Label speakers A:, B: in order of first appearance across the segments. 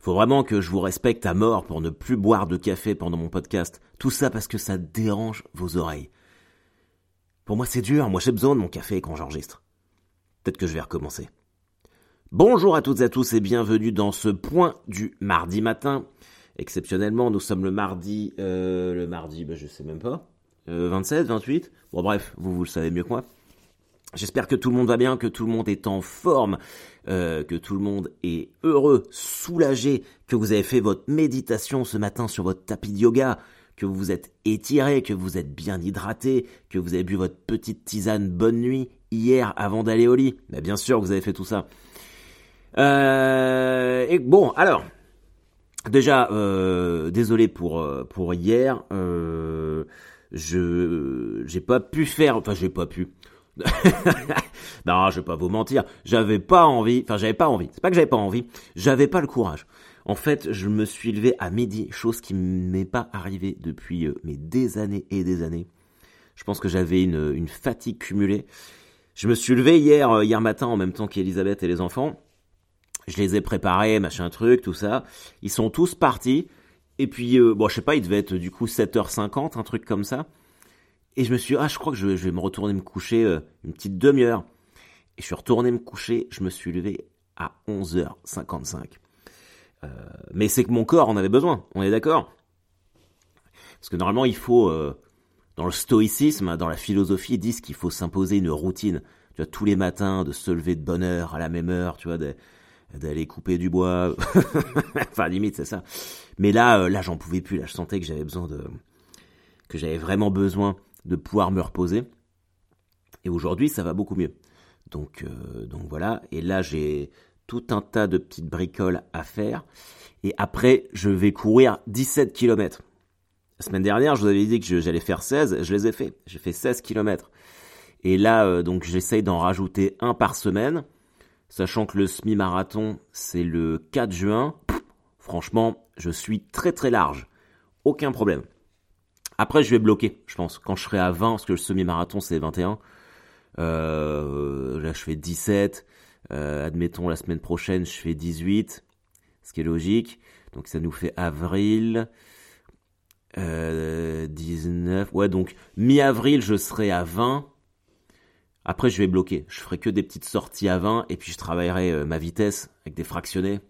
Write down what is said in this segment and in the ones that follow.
A: Faut vraiment que je vous respecte à mort pour ne plus boire de café pendant mon podcast. Tout ça parce que ça dérange vos oreilles. Pour moi, c'est dur. Moi, j'ai besoin de mon café quand j'enregistre. Peut-être que je vais recommencer. Bonjour à toutes et à tous et bienvenue dans ce point du mardi matin. Exceptionnellement, nous sommes le mardi, euh, le mardi, ben, je sais même pas, 27, 28. Bon bref, vous vous le savez mieux que moi. J'espère que tout le monde va bien, que tout le monde est en forme, euh, que tout le monde est heureux, soulagé, que vous avez fait votre méditation ce matin sur votre tapis de yoga, que vous vous êtes étiré, que vous êtes bien hydraté, que vous avez bu votre petite tisane bonne nuit hier avant d'aller au lit. Mais bien sûr, vous avez fait tout ça. Euh, et bon, alors, déjà, euh, désolé pour pour hier. je j'ai pas pu faire, enfin j'ai pas pu. non, je vais pas vous mentir, j'avais pas envie, enfin j'avais pas envie, c'est pas que j'avais pas envie, j'avais pas le courage. En fait, je me suis levé à midi, chose qui m'est pas arrivée depuis euh, mais des années et des années. Je pense que j'avais une, fatigue cumulée. Je me suis levé hier, euh, hier matin en même temps qu'Elisabeth et les enfants. Je les ai préparés, machin truc, tout ça. Ils sont tous partis. Et puis, euh, bon, je sais pas, il devait être du coup 7h50, un truc comme ça. Et je me suis dit, ah, je crois que je, vais me retourner me coucher euh, une petite demi-heure. Et je suis retourné me coucher, je me suis levé à 11h55. Euh, mais c'est que mon corps en avait besoin, on est d'accord? Parce que normalement, il faut, euh, dans le stoïcisme, dans la philosophie, ils disent qu'il faut s'imposer une routine. Tu vois, tous les matins, de se lever de bonne heure, à la même heure, tu vois, d'aller couper du bois. enfin, limite, c'est ça. Mais là, là, j'en pouvais plus. Là, je sentais que j'avais besoin de, que j'avais vraiment besoin de pouvoir me reposer. Et aujourd'hui, ça va beaucoup mieux. Donc, euh, donc voilà. Et là, j'ai tout un tas de petites bricoles à faire. Et après, je vais courir 17 km. La semaine dernière, je vous avais dit que j'allais faire 16. Je les ai fait. J'ai fait 16 km. Et là, euh, donc, j'essaye d'en rajouter un par semaine. Sachant que le semi-marathon, c'est le 4 juin. franchement, je suis très très large. Aucun problème. Après, je vais bloquer, je pense. Quand je serai à 20, parce que le semi-marathon, c'est 21. Euh, là, je fais 17. Euh, admettons, la semaine prochaine, je fais 18. Ce qui est logique. Donc, ça nous fait avril. 19. Euh, ouais, donc, mi-avril, je serai à 20. Après, je vais bloquer. Je ferai que des petites sorties à 20. Et puis, je travaillerai ma vitesse avec des fractionnés.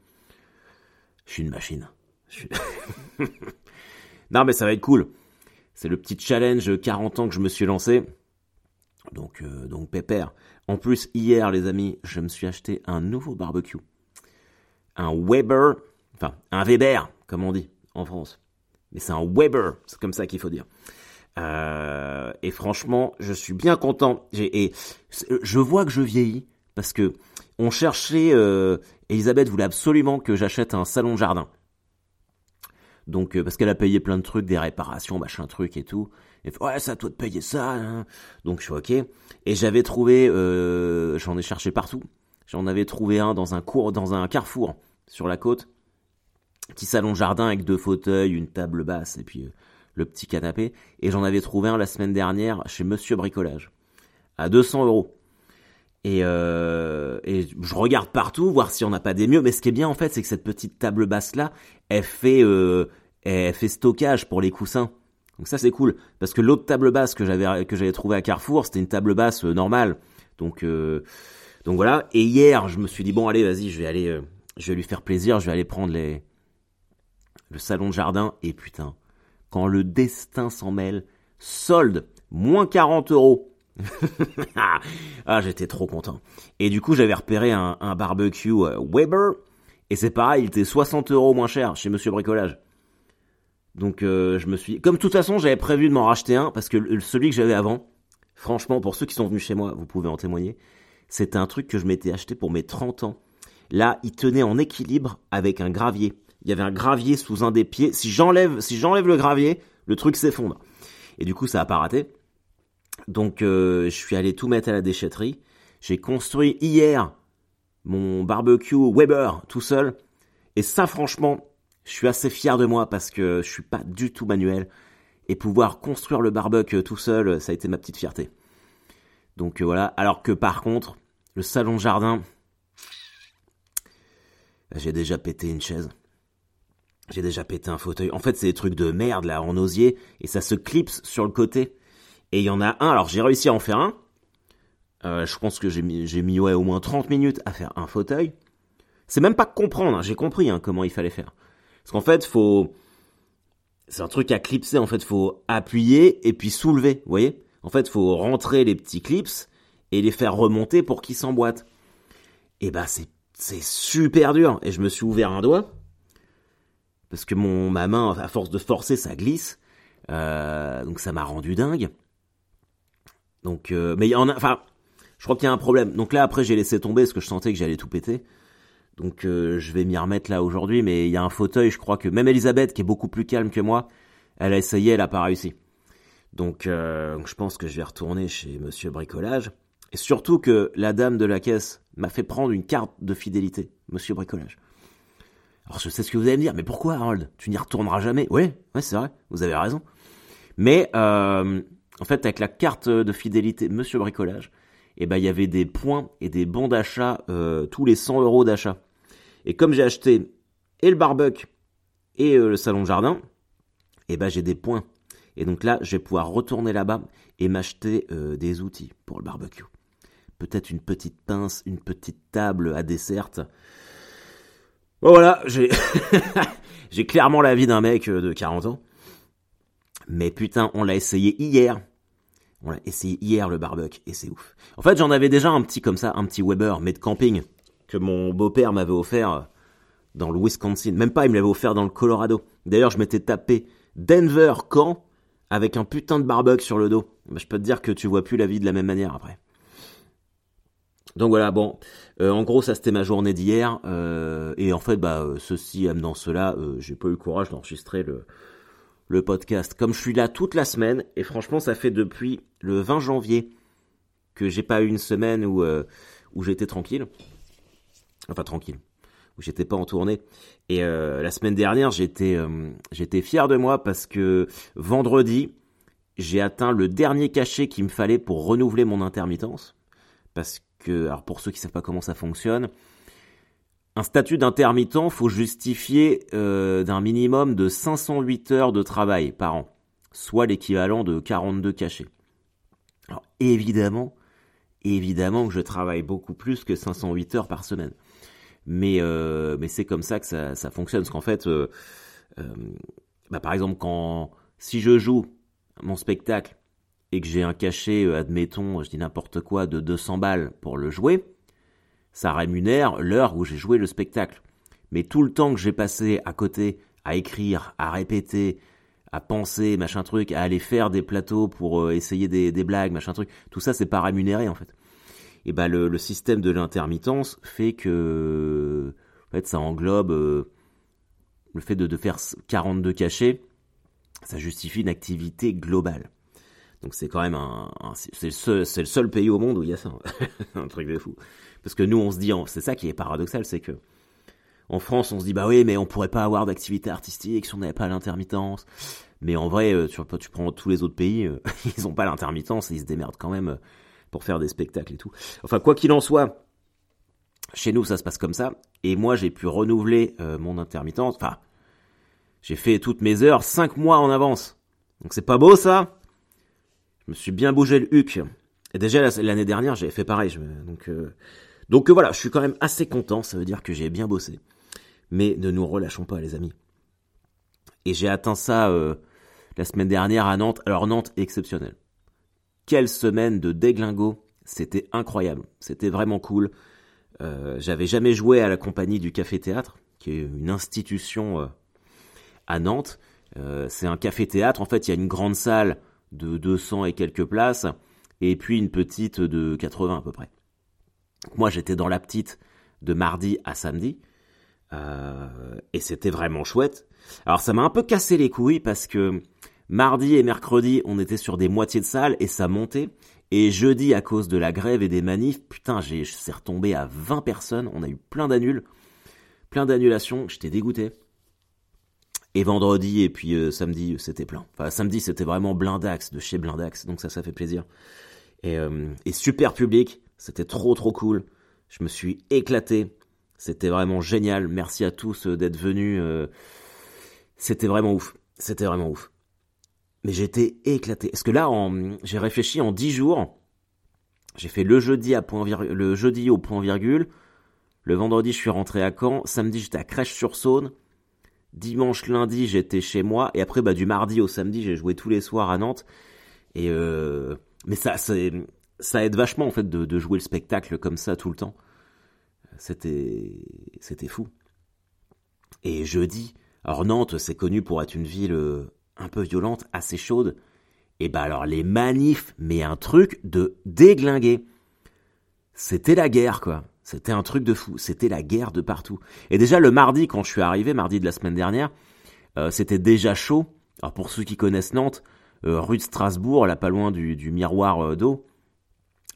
A: Je suis une machine. non, mais ça va être cool. C'est le petit challenge 40 ans que je me suis lancé. Donc, euh, donc pépère. En plus, hier, les amis, je me suis acheté un nouveau barbecue. Un Weber, enfin, un Weber, comme on dit en France. Mais c'est un Weber, c'est comme ça qu'il faut dire. Euh, et franchement, je suis bien content. Et je vois que je vieillis parce que on cherchait. Euh, Elisabeth voulait absolument que j'achète un salon de jardin. Donc euh, parce qu'elle a payé plein de trucs, des réparations, machin truc et tout. Et ouais, c'est à toi de payer ça. Hein. Donc je suis ok. Et j'avais trouvé, euh, j'en ai cherché partout. J'en avais trouvé un dans un cours, dans un carrefour sur la côte. Petit salon jardin avec deux fauteuils, une table basse et puis euh, le petit canapé. Et j'en avais trouvé un la semaine dernière chez Monsieur Bricolage à 200 euros. Et, je regarde partout, voir si on n'a pas des mieux. Mais ce qui est bien en fait, c'est que cette petite table basse là, elle fait, elle fait stockage pour les coussins. Donc ça c'est cool, parce que l'autre table basse que j'avais que j'avais trouvé à Carrefour, c'était une table basse euh, normale. Donc euh, donc voilà. Et hier, je me suis dit bon allez, vas-y, je vais aller, euh, je vais lui faire plaisir, je vais aller prendre les le salon de jardin. Et putain, quand le destin s'en mêle, solde moins 40 euros ah, j'étais trop content. Et du coup, j'avais repéré un, barbecue euh, Weber. Et c'est pareil, il était 60 euros moins cher chez Monsieur Bricolage. Donc euh, je me suis... Comme de toute façon, j'avais prévu de m'en racheter un, parce que celui que j'avais avant, franchement, pour ceux qui sont venus chez moi, vous pouvez en témoigner, c'était un truc que je m'étais acheté pour mes 30 ans. Là, il tenait en équilibre avec un gravier. Il y avait un gravier sous un des pieds. Si j'enlève, si j'enlève le gravier, le truc s'effondre. Et du coup, ça a pas raté. Donc euh, je suis allé tout mettre à la déchetterie. J'ai construit hier mon barbecue Weber tout seul. Et ça franchement, je suis assez fier de moi parce que je suis pas du tout manuel. Et pouvoir construire le barbecue tout seul, ça a été ma petite fierté. Donc euh, voilà. Alors que par contre, le salon jardin, j'ai déjà pété une chaise. J'ai déjà pété un fauteuil. En fait, c'est des trucs de merde là en osier et ça se clipse sur le côté. Et il y en a un. Alors j'ai réussi à en faire un. Euh, je pense que j'ai mis, au moins 30 minutes à faire un fauteuil. C'est même pas comprendre. Hein. J'ai compris hein, comment il fallait faire. Parce qu'en fait, faut c'est un truc à clipser. En fait, faut appuyer et puis soulever. Vous voyez? En fait, faut rentrer les petits clips et les faire remonter pour qu'ils s'emboîtent. Et bah c'est c'est super dur. Et je me suis ouvert un doigt parce que mon ma main, à force de forcer, ça glisse. Euh, donc ça m'a rendu dingue. Donc, euh, mais il y en a, enfin, je crois qu'il y a un problème. Donc là, après, j'ai laissé tomber parce que je sentais que j'allais tout péter. Donc euh, je vais m'y remettre là aujourd'hui, mais il y a un fauteuil, je crois que même Elisabeth, qui est beaucoup plus calme que moi, elle a essayé, elle a pas réussi. Donc, donc je pense que je vais retourner chez Monsieur Bricolage. Et surtout que la dame de la caisse m'a fait prendre une carte de fidélité, Monsieur Bricolage. Alors je sais ce que vous allez me dire, mais pourquoi Harold? Tu n'y retourneras jamais? Oui, ouais, c'est vrai, vous avez raison. Mais euh, en fait, avec la carte de fidélité Monsieur Bricolage, eh ben il y avait des points et des bons d'achat euh, tous les 100 euros d'achat. Et comme j'ai acheté et le barbecue et euh, le salon de jardin, eh ben j'ai des points. Et donc là, je vais pouvoir retourner là-bas et m'acheter des outils pour le barbecue. Peut-être une petite pince, une petite table à dessert. Voilà, j'ai j'ai clairement la vie d'un mec euh, de 40 ans. Mais putain, on l'a essayé hier. On l'a essayé hier le barbecue et c'est ouf. En fait, j'en avais déjà un petit comme ça, un petit Weber mais de camping que mon beau-père m'avait offert euh, dans le Wisconsin. Même pas, il me l'avait offert dans le Colorado. D'ailleurs, je m'étais tapé Denver quand avec un putain de barbecue sur le dos. Bah, je peux te dire que tu vois plus la vie de la même manière après. Donc voilà, bon, euh, en gros ça c'était ma journée d'hier, euh, et en fait bah ceci amenant cela, j'ai pas eu le courage d'enregistrer le, le podcast. Comme je suis là toute la semaine, et franchement ça fait depuis le 20 janvier que j'ai pas eu une semaine où, où j'étais tranquille, enfin tranquille, où j'étais pas en tournée. Et la semaine dernière j'étais j'étais fier de moi parce que vendredi j'ai atteint le dernier cachet qu'il me fallait pour renouveler mon intermittence, parce que alors pour ceux qui savent pas comment ça fonctionne, un statut d'intermittent faut justifier euh, d'un minimum de 508 heures de travail par an, soit l'équivalent de 42 cachets. Alors évidemment, évidemment que je travaille beaucoup plus que 508 heures par semaine. Mais, euh, mais c'est comme ça que ça, ça fonctionne. Parce qu'en fait, euh, bah par exemple, quand si je joue mon spectacle et que j'ai un cachet, euh, admettons, je dis n'importe quoi, de 200 balles pour le jouer, ça rémunère l'heure où j'ai joué le spectacle. Mais tout le temps que j'ai passé à côté à écrire, à répéter, à penser, machin truc, à aller faire des plateaux pour euh, essayer des, blagues, machin truc, tout ça c'est pas rémunéré en fait. Et ben le, système de l'intermittence fait que en fait ça englobe euh, le fait de, faire 42 cachets, ça justifie une activité globale. Donc c'est quand même un, c'est le, seul, pays au monde où il y a ça, un truc de fou. Parce que nous on se dit, c'est ça qui est paradoxal, c'est que en France on se dit bah oui mais on pourrait pas avoir d'activité artistique si on n'avait pas l'intermittence. Mais en vrai, euh, tu, prends tous les autres pays, euh, ils ont pas l'intermittence et ils se démerdent quand même pour faire des spectacles et tout. Enfin quoi qu'il en soit, chez nous ça se passe comme ça. Et moi j'ai pu renouveler mon intermittence. Enfin, j'ai fait toutes mes heures cinq mois en avance. Donc c'est pas beau ça je me suis bien bougé le huc. Et déjà l'année dernière, j'avais fait pareil. donc, euh, donc euh, voilà, je suis quand même assez content. Ça veut dire que j'ai bien bossé. Mais ne nous relâchons pas, les amis. Et j'ai atteint ça euh, la semaine dernière à Nantes. Alors Nantes, exceptionnel. Quelle semaine de déglingo. C'était incroyable. C'était vraiment cool. J'avais jamais joué à la compagnie du Café Théâtre, qui est une institution à Nantes. C'est un café théâtre. En fait, il y a une grande salle de 200 et quelques places, et puis une petite de 80 à peu près. Moi, j'étais dans la petite de mardi à samedi, euh, et c'était vraiment chouette. Alors, ça m'a un peu cassé les couilles parce que mardi et mercredi, on était sur des moitiés de salle et ça montait. Et jeudi, à cause de la grève et des manifs, putain, j'ai, c'est retombé à 20 personnes. On a eu plein d'annuls, plein d'annulations. J'étais dégoûté. Et vendredi et puis euh, samedi, c'était plein. Enfin, samedi, c'était vraiment blindax de chez blindax, donc ça, ça fait plaisir. Et, euh, et super public, c'était trop trop cool. Je me suis éclaté. C'était vraiment génial. Merci à tous euh, d'être venus. C'était vraiment ouf. C'était vraiment ouf. Mais j'étais éclaté. Parce que là, j'ai réfléchi en 10 jours. J'ai fait le jeudi, à point le jeudi au point virgule. Le vendredi, je suis rentré à Caen. Samedi, j'étais à Crèche-sur-Saône. Dimanche, lundi, j'étais chez moi. Et après, bah, du mardi au samedi, j'ai joué tous les soirs à Nantes. Et euh... Mais ça, ça aide vachement, en fait, de, jouer le spectacle comme ça tout le temps. C'était, c'était fou. Et jeudi, alors Nantes, c'est connu pour être une ville euh, un peu violente, assez chaude. Et bah alors les manifs, mais un truc de déglinguer. C'était la guerre, quoi. C'était un truc de fou. C'était la guerre de partout. Et déjà le mardi, quand je suis arrivé, mardi de la semaine dernière, euh, c'était déjà chaud. Alors pour ceux qui connaissent Nantes, euh, rue de Strasbourg, là pas loin du, miroir d'eau,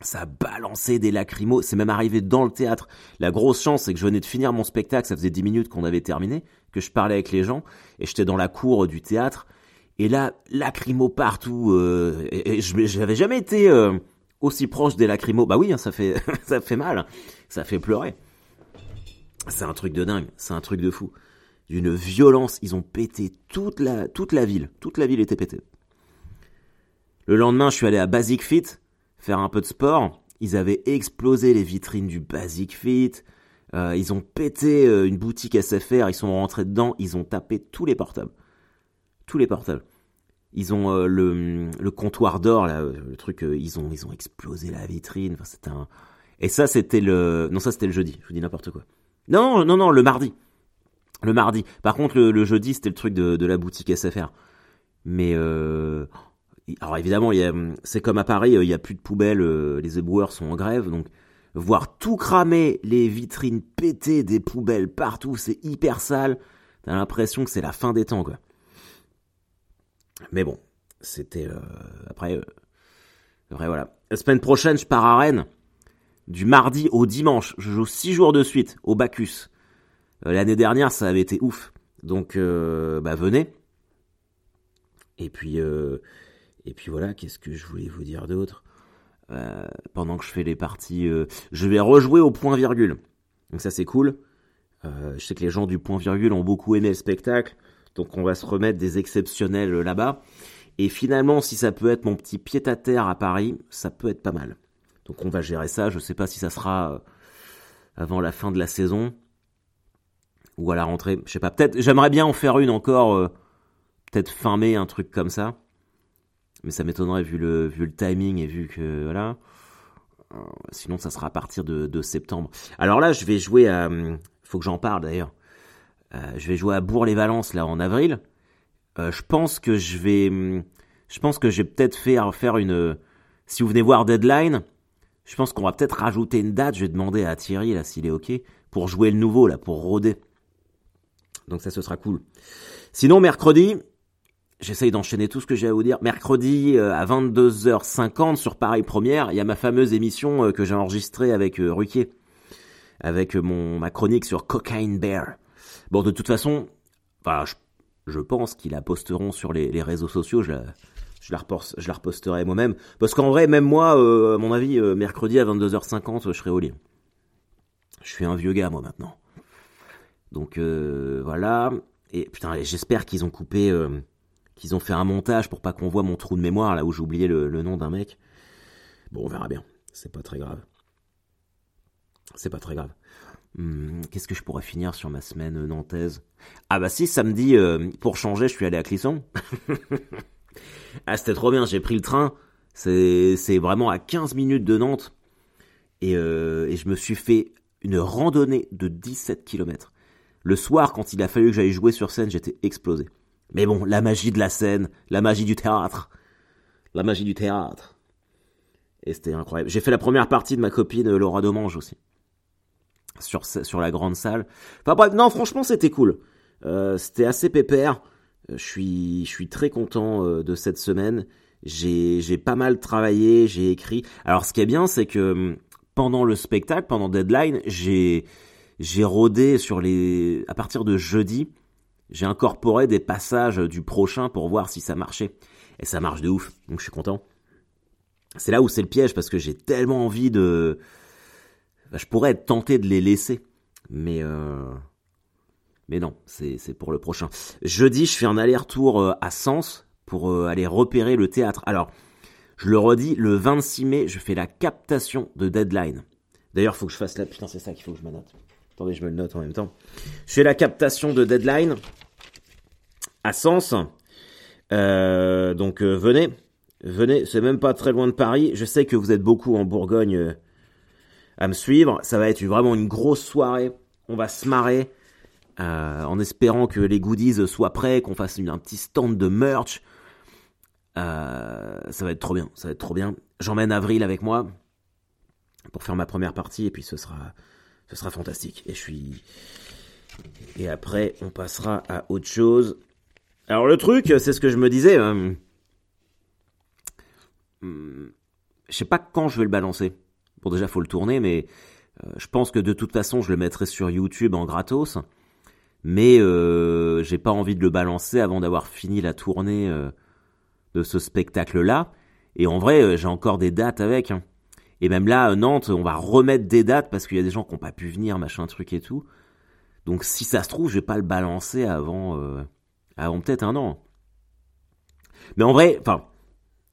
A: ça balançait des lacrymos, c'est même arrivé dans le théâtre. La grosse chance, c'est que je venais de finir mon spectacle, ça faisait 10 minutes qu'on avait terminé, que je parlais avec les gens, et j'étais dans la cour du théâtre, et là, lacrymo partout, euh, et, je n'avais jamais été euh, aussi proche des lacrymos. Bah oui, hein, ça fait ça fait mal, ça fait pleurer. C'est un truc de dingue, c'est un truc de fou. D'une violence, ils ont pété toute la, toute la ville, toute la ville était pétée. Le lendemain, je suis allé à Basic Fit, faire un peu de sport. Ils avaient explosé les vitrines du Basic Fit. Euh, ils ont pété une boutique SFR. Ils sont rentrés dedans. Ils ont tapé tous les portables. Tous les portables. Ils ont euh, le, comptoir d'or, là, le truc, ils, ont, ils ont explosé la vitrine. Enfin, c'était un... Et ça, c'était le... Non, ça, c'était le jeudi. Je vous dis n'importe quoi. Non, non, non, le mardi. Le mardi. Par contre, le, jeudi, c'était le truc de, la boutique SFR. Mais alors évidemment, c'est comme à Paris, euh, il n'y a plus de poubelles, euh, les éboueurs sont en grève, donc voir tout cramer, les vitrines pétées, des poubelles partout, c'est hyper sale. T'as l'impression que c'est la fin des temps, quoi. Mais bon, c'était euh, après, après voilà. La semaine prochaine, je pars à Rennes. Du mardi au dimanche, je joue six jours de suite au Bacchus. L'année dernière, ça avait été ouf. Donc, bah venez. Et puis, et puis voilà, qu'est-ce que je voulais vous dire d'autre? Euh, Pendant que je fais les parties, euh, je vais rejouer au point virgule. Donc ça c'est cool. Euh, je sais que les gens du point virgule ont beaucoup aimé le spectacle, donc on va se remettre des exceptionnels là-bas. Et finalement, si ça peut être mon petit pied-à-terre à Paris, ça peut être pas mal. Donc on va gérer ça. Je sais pas si ça sera avant la fin de la saison ou à la rentrée. Je sais pas. Peut-être. J'aimerais bien en faire une encore. peut-être fin mai, un truc comme ça mais ça m'étonnerait vu le, timing et vu que voilà. Euh, sinon, ça sera à partir de, septembre. Alors là, je vais jouer à. Hum, faut que j'en parle d'ailleurs. Euh, je vais jouer à Bourg-les-Valences là en avril. Euh, je pense que je vais. Hum, je pense que j'ai peut-être faire faire une. Si vous venez voir Deadline, je pense qu'on va peut-être rajouter une date. Je vais demander à Thierry là s'il est ok pour jouer le nouveau là pour roder. Donc ça, ce sera cool. Sinon, mercredi, J'essaye d'enchaîner tout ce que j'ai à vous dire. Mercredi euh, à 22h50 sur Paris Première, il y a ma fameuse émission que j'ai enregistrée avec Ruquier, avec mon ma chronique sur Cocaine Bear. Bon, de toute façon, enfin, je, pense qu'ils la posteront sur les, réseaux sociaux. Je la, je reposterai moi-même. Parce qu'en vrai, même moi, à mon avis, mercredi à 22h50, je serai au lit. Je suis un vieux gars, moi, maintenant. Donc, voilà. Et putain, j'espère qu'ils ont coupé qu'ils ont fait un montage pour pas qu'on voit mon trou de mémoire là où j'ai oublié le, nom d'un mec. Bon, on verra bien. C'est pas très grave. C'est pas très grave. Hmm, qu'est-ce que je pourrais finir sur ma semaine nantaise? Ah bah si, samedi, euh, pour changer, je suis allé à Clisson. ah, c'était trop bien, j'ai pris le train. C'est, vraiment à 15 minutes de Nantes. Et, euh, et je me suis fait une randonnée de 17 km. Le soir, quand il a fallu que j'aille jouer sur scène, j'étais explosé. Mais bon, la magie de la scène, la magie du théâtre. La magie du théâtre. Et c'était incroyable. J'ai fait la première partie de ma copine euh, Laura Domange aussi. Sur, sur la grande salle. Enfin bref, non, franchement, c'était cool. Euh, c'était assez pépère. Euh, je suis, je suis très content de cette semaine. J'ai, j'ai pas mal travaillé, j'ai écrit. Alors, ce qui est bien, c'est que hum, pendant le spectacle, pendant Deadline, j'ai, j'ai rodé sur les, à partir de jeudi, j'ai incorporé des passages du prochain pour voir si ça marchait. Et ça marche de ouf, donc je suis content. C'est là où c'est le piège, parce que j'ai tellement envie de... je pourrais être tenté de les laisser, mais... Euh... Mais non, c'est pour le prochain. Jeudi, je fais un aller-retour euh, à Sens pour euh, aller repérer le théâtre. Alors, je le redis, le 26 mai, je fais la captation de Deadline. D'ailleurs, faut que je fasse la... Putain, c'est ça qu'il faut que je me note. Attendez, je me le note en même temps. Je fais la captation de Deadline à Sens. Donc, venez. Venez, c'est même pas très loin de Paris. Je sais que vous êtes beaucoup en Bourgogne à me suivre. Ça va être vraiment une grosse soirée. On va se marrer. Euh, en espérant que les goodies soient prêts, qu'on fasse un petit stand de merch. Euh, ça va être trop bien, ça va être trop bien. J'emmène Avril avec moi pour faire ma première partie et puis ce sera, ce sera fantastique. Et je suis, et après on passera à autre chose. Alors le truc, c'est ce que je me disais. Euh, hmm, je sais pas quand je vais le balancer. Bon déjà faut le tourner, mais je pense que de toute façon je le mettrai sur YouTube en gratos mais euh, j'ai pas envie de le balancer avant d'avoir fini la tournée euh, de ce spectacle-là. Et en vrai, euh, j'ai encore des dates avec. Hein. Et même là, Nantes, on va remettre des dates parce qu'il y a des gens qui n'ont pas pu venir, machin truc et tout. Donc si ça se trouve, je vais pas le balancer avant, avant peut-être un an. Mais en vrai, enfin,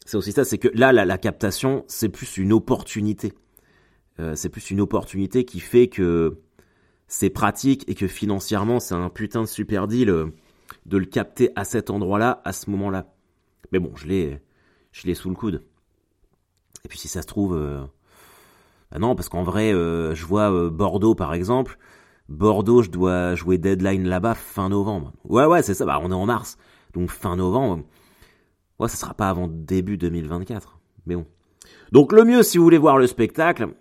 A: c'est aussi ça, c'est que là, la captation, c'est plus une opportunité. C'est plus une opportunité qui fait que c'est pratique et que financièrement c'est un putain de super deal euh, de le capter à cet endroit-là, à ce moment-là. Mais bon, je l'ai, je l'ai sous le coude. Et puis si ça se trouve, euh, bah non, parce qu'en vrai, euh, je vois Bordeaux par exemple. Bordeaux, je dois jouer deadline là-bas fin novembre. Ouais, ouais, c'est ça. Bah, on est en mars, donc fin novembre. Ouais, ça sera pas avant début 2024. Mais bon. Donc le mieux, si vous voulez voir le spectacle,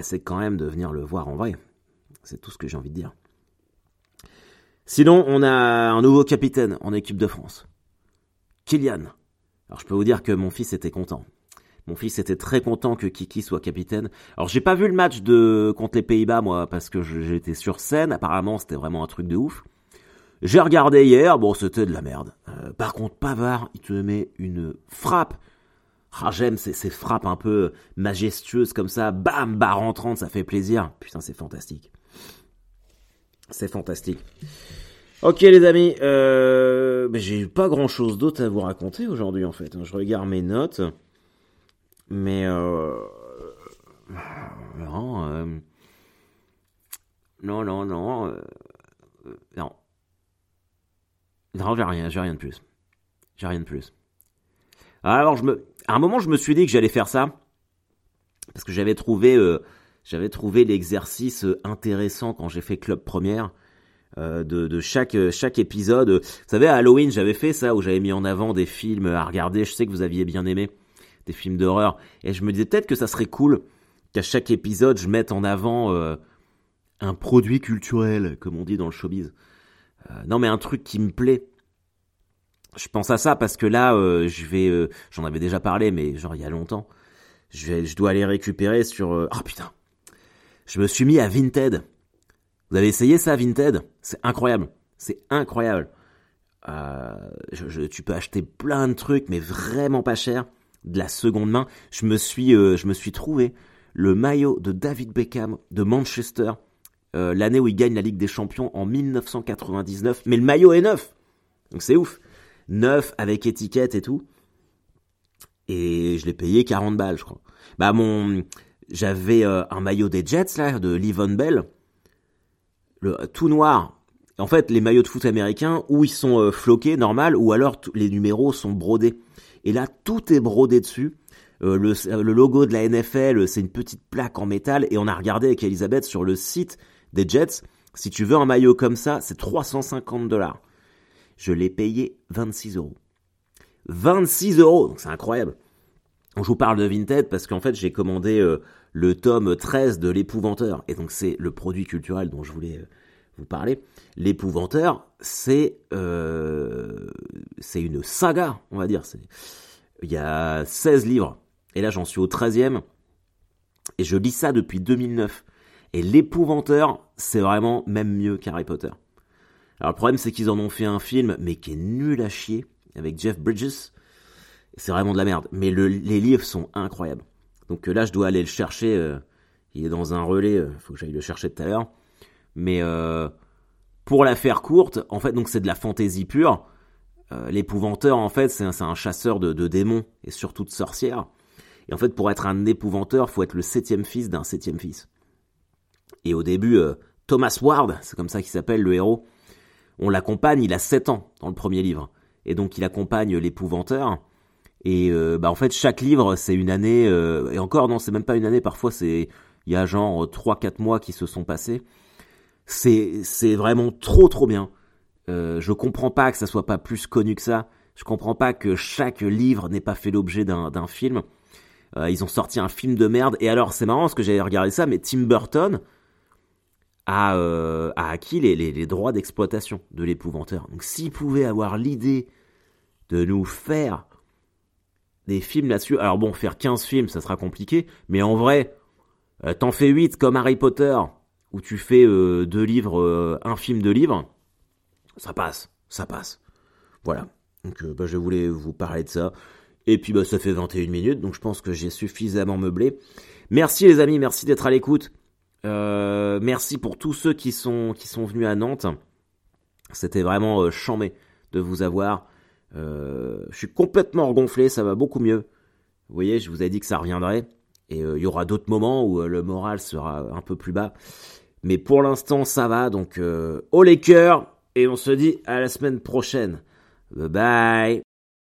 A: c'est quand même de venir le voir en vrai. C'est tout ce que j'ai envie de dire. Sinon, on a un nouveau capitaine en équipe de France. Kylian. Alors je peux vous dire que mon fils était content. Mon fils était très content que Kiki soit capitaine. Alors j'ai pas vu le match de contre les Pays-Bas moi parce que j'étais sur scène. Apparemment c'était vraiment un truc de ouf. J'ai regardé hier, bon c'était de la merde. Euh, par contre Pavard, il te met une frappe. Ah, j'aime ces, frappes un peu majestueuses comme ça, bam, barre rentrante, ça fait plaisir. Putain c'est fantastique. C'est fantastique. Ok les amis, euh, j'ai pas grand chose d'autre à vous raconter aujourd'hui en fait. Je regarde mes notes, mais euh, non, euh, non, non, non, euh, non, non, j'ai rien, j'ai rien de plus, j'ai rien de plus. Alors je me, à un moment je me suis dit que j'allais faire ça parce que j'avais trouvé j'avais trouvé l'exercice euh, intéressant quand j'ai fait Club Première. Euh, de, chaque euh, chaque épisode. Vous savez, à Halloween, j'avais fait ça où j'avais mis en avant des films à regarder. Je sais que vous aviez bien aimé des films d'horreur, et je me disais peut-être que ça serait cool qu'à chaque épisode, je mette en avant un produit culturel, comme on dit dans le showbiz. non, mais un truc qui me plaît. Je pense à ça parce que là, je vais, j'en avais déjà parlé, mais genre il y a longtemps. Je vais, je dois aller récupérer sur. oh putain, je me suis mis à Vinted. Vous avez essayé ça, Vinted? C'est incroyable. C'est incroyable. Euh, tu peux acheter plein de trucs, mais vraiment pas cher, de la seconde main. Je me suis, euh, je me suis trouvé le maillot de David Beckham de Manchester, euh, l'année où il gagne la Ligue des Champions en 1999. Mais le maillot est neuf, donc c'est ouf, neuf avec étiquette et tout. Et je l'ai payé 40 balles, je crois. Bah mon, j'avais euh, un maillot des Jets là de Livon Bell, le tout noir. En fait, les maillots de foot américains où ils sont euh, floqués normal ou alors les numéros sont brodés. Et là, tout est brodé dessus. Euh, le, le, logo de la NFL, c'est une petite plaque en métal et on a regardé avec Elisabeth sur le site des Jets. Si tu veux un maillot comme ça, c'est 350 dollars. Je l'ai payé 26 euros. 26 euros, c'est incroyable. Je vous parle de Vinted parce qu'en fait j'ai commandé euh, le tome 13 de l'épouvanteur et donc c'est le produit culturel dont je voulais euh, vous parler. L'épouvanteur c'est euh, c'est une saga on va dire. Il y a 16 livres et là j'en suis au 13e et je lis ça depuis 2009. Et l'épouvanteur c'est vraiment même mieux qu'Harry Potter. Alors le problème c'est qu'ils en ont fait un film mais qui est nul à chier avec Jeff Bridges c'est vraiment de la merde. Mais les livres sont incroyables. Donc euh, là, je dois aller le chercher. Euh, il est dans un relais. Il euh, faut que j'aille le chercher tout à l'heure. Mais Pour la faire courte, en fait, donc c'est de la fantaisie pure. L'épouvanteur, en fait, c'est un, chasseur de, démons et surtout de sorcières. Et en fait, pour être un épouvanteur, faut être le septième fils d'un septième fils. Et au début, Thomas Ward, c'est comme ça qu'il s'appelle, le héros, on l'accompagne, il a 7 ans dans le premier livre. Et donc il accompagne l'épouvanteur. Et euh, bah en fait chaque livre c'est une année euh, et encore non c'est même pas une année parfois c'est il y a genre 3 4 mois qui se sont passés. C'est c'est vraiment trop trop bien. Euh, je comprends pas que ça soit pas plus connu que ça. Je comprends pas que chaque livre n'ait pas fait l'objet d'un film. Euh, ils ont sorti un film de merde et alors c'est marrant parce que j'avais regardé ça mais Tim Burton a, euh, acquis les, les, droits d'exploitation de l'épouvanteur. Donc s'il pouvait avoir l'idée de nous faire des films là-dessus, alors bon, faire 15 films, ça sera compliqué, mais en vrai, euh, t'en fais 8 comme Harry Potter, où tu fais euh, deux livres, euh, un film de livres, ça passe, ça passe. Voilà. Donc bah, je voulais vous parler de ça. Et puis bah, ça fait 21 minutes, donc je pense que j'ai suffisamment meublé. Merci les amis, merci d'être à l'écoute. Euh, merci pour tous ceux qui sont, qui sont venus à Nantes. C'était vraiment euh, chambé de vous avoir. Euh, je suis complètement regonflé, ça va beaucoup mieux. Vous voyez, je vous ai dit que ça reviendrait. Et il y aura d'autres moments où le moral sera un peu plus bas. Mais pour l'instant, ça va. Donc, haut les cœurs. Et on se dit à la semaine prochaine. Bye bye.